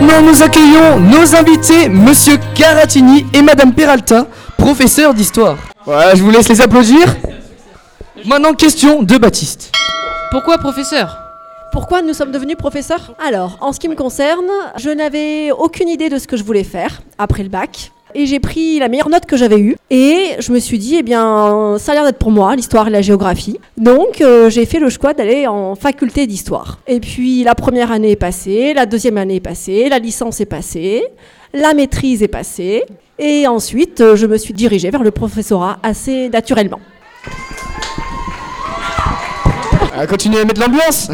Maintenant, nous accueillons nos invités, Monsieur Caratini et Madame Peralta, professeurs d'histoire. Voilà, je vous laisse les applaudir. Maintenant, question de Baptiste. Pourquoi professeur? Pourquoi nous sommes devenus professeurs? Alors, en ce qui me concerne, je n'avais aucune idée de ce que je voulais faire après le bac. Et j'ai pris la meilleure note que j'avais eue. Et je me suis dit, eh bien, ça a l'air d'être pour moi, l'histoire et la géographie. Donc, euh, j'ai fait le choix d'aller en faculté d'histoire. Et puis, la première année est passée, la deuxième année est passée, la licence est passée, la maîtrise est passée. Et ensuite, euh, je me suis dirigée vers le professorat assez naturellement. Ah, continuez à mettre l'ambiance.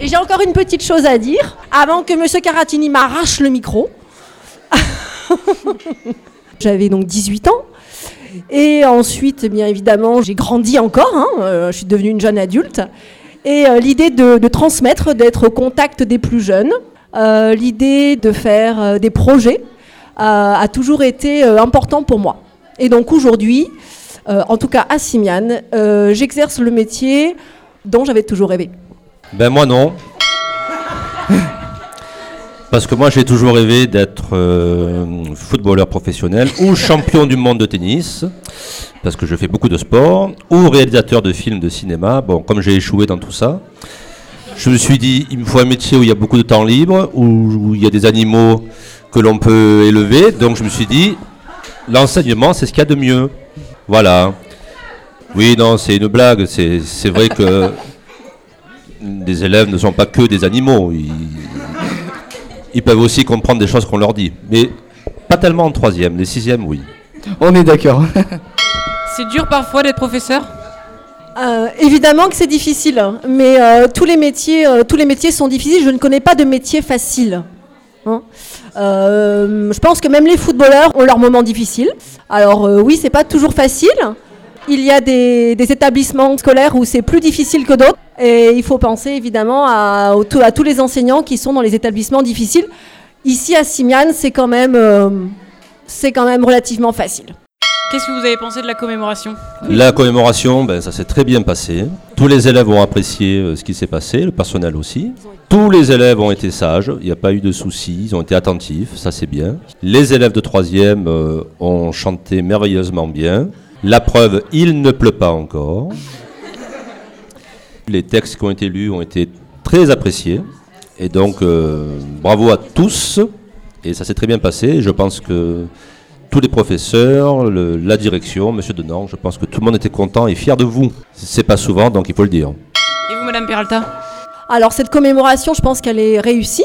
Et j'ai encore une petite chose à dire, avant que Monsieur Caratini m'arrache le micro. J'avais donc 18 ans. Et ensuite, bien évidemment, j'ai grandi encore. hein, euh, je suis devenue une jeune adulte. Et euh, l'idée de, de transmettre, d'être au contact des plus jeunes, euh, l'idée de faire euh, des projets, euh, a toujours été important pour moi. Et donc aujourd'hui, en tout cas à Simiane, j'exerce le métier dont j'avais toujours rêvé. Ben moi non. Parce que moi j'ai toujours rêvé d'être euh, footballeur professionnel ou champion du monde de tennis, parce que je fais beaucoup de sport, ou réalisateur de films de cinéma. Bon, comme j'ai échoué dans tout ça, je me suis dit il me faut un métier où il y a beaucoup de temps libre, où, où il y a des animaux que l'on peut élever. Donc je me suis dit l'enseignement c'est ce qu'il y a de mieux. Voilà. Oui, non, c'est une blague. C'est vrai que les élèves ne sont pas que des animaux. Ils, ils peuvent aussi comprendre des choses qu'on leur dit. Mais pas tellement en troisième. Les sixièmes, oui. On est d'accord. C'est dur parfois d'être professeur? Euh, évidemment que c'est difficile, mais euh, tous, les métiers, euh, tous les métiers sont difficiles. Je ne connais pas de métier facile. hein. Euh, je pense que même les footballeurs ont leurs moments difficiles. Alors euh, oui, c'est pas toujours facile. Il y a des, des établissements scolaires où c'est plus difficile que d'autres. Et il faut penser évidemment à, tous les enseignants qui sont dans les établissements difficiles. Ici à Simiane, c'est quand même, euh, c'est quand même relativement facile. Qu'est-ce que vous avez pensé de la commémoration? La commémoration, ben, ça s'est très bien passé. Tous les élèves ont apprécié euh, ce qui s'est passé, le personnel aussi. Tous les élèves ont été sages, il n'y a pas eu de soucis, ils ont été attentifs, ça c'est bien. Les élèves de troisième euh, ont chanté merveilleusement bien. La preuve, il ne pleut pas encore. Les textes qui ont été lus ont été très appréciés. Et donc, euh, bravo à tous. Et ça s'est très bien passé. Je pense que tous les professeurs, le- la direction, Monsieur Denan, je pense que tout le monde était content et fier de vous. C'est pas souvent, donc il faut le dire. Et vous, Madame Peralta? Alors cette commémoration, je pense qu'elle est réussie.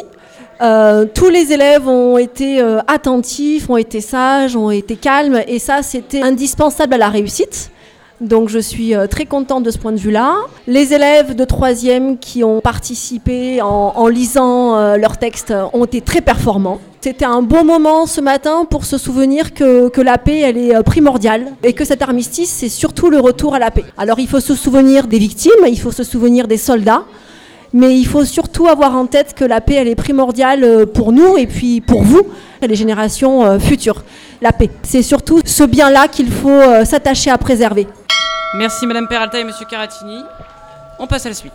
Euh, tous les élèves ont été euh, attentifs, ont été sages, ont été calmes, et ça, c'était indispensable à la réussite. Donc je suis euh, très contente de ce point de vue-là. Les élèves de troisième qui ont participé en, lisant leurs textes ont été très performants. C'était un beau moment ce matin pour se souvenir que, que la paix, elle est primordiale et que cet armistice, c'est surtout le retour à la paix. Alors il faut se souvenir des victimes, il faut se souvenir des soldats, mais il faut surtout avoir en tête que la paix, elle est primordiale euh, pour nous et puis pour vous, les générations euh, futures. La paix, c'est surtout ce bien-là qu'il faut euh, s'attacher à préserver. Merci Madame Peralta et Monsieur Caratini. On passe à la suite.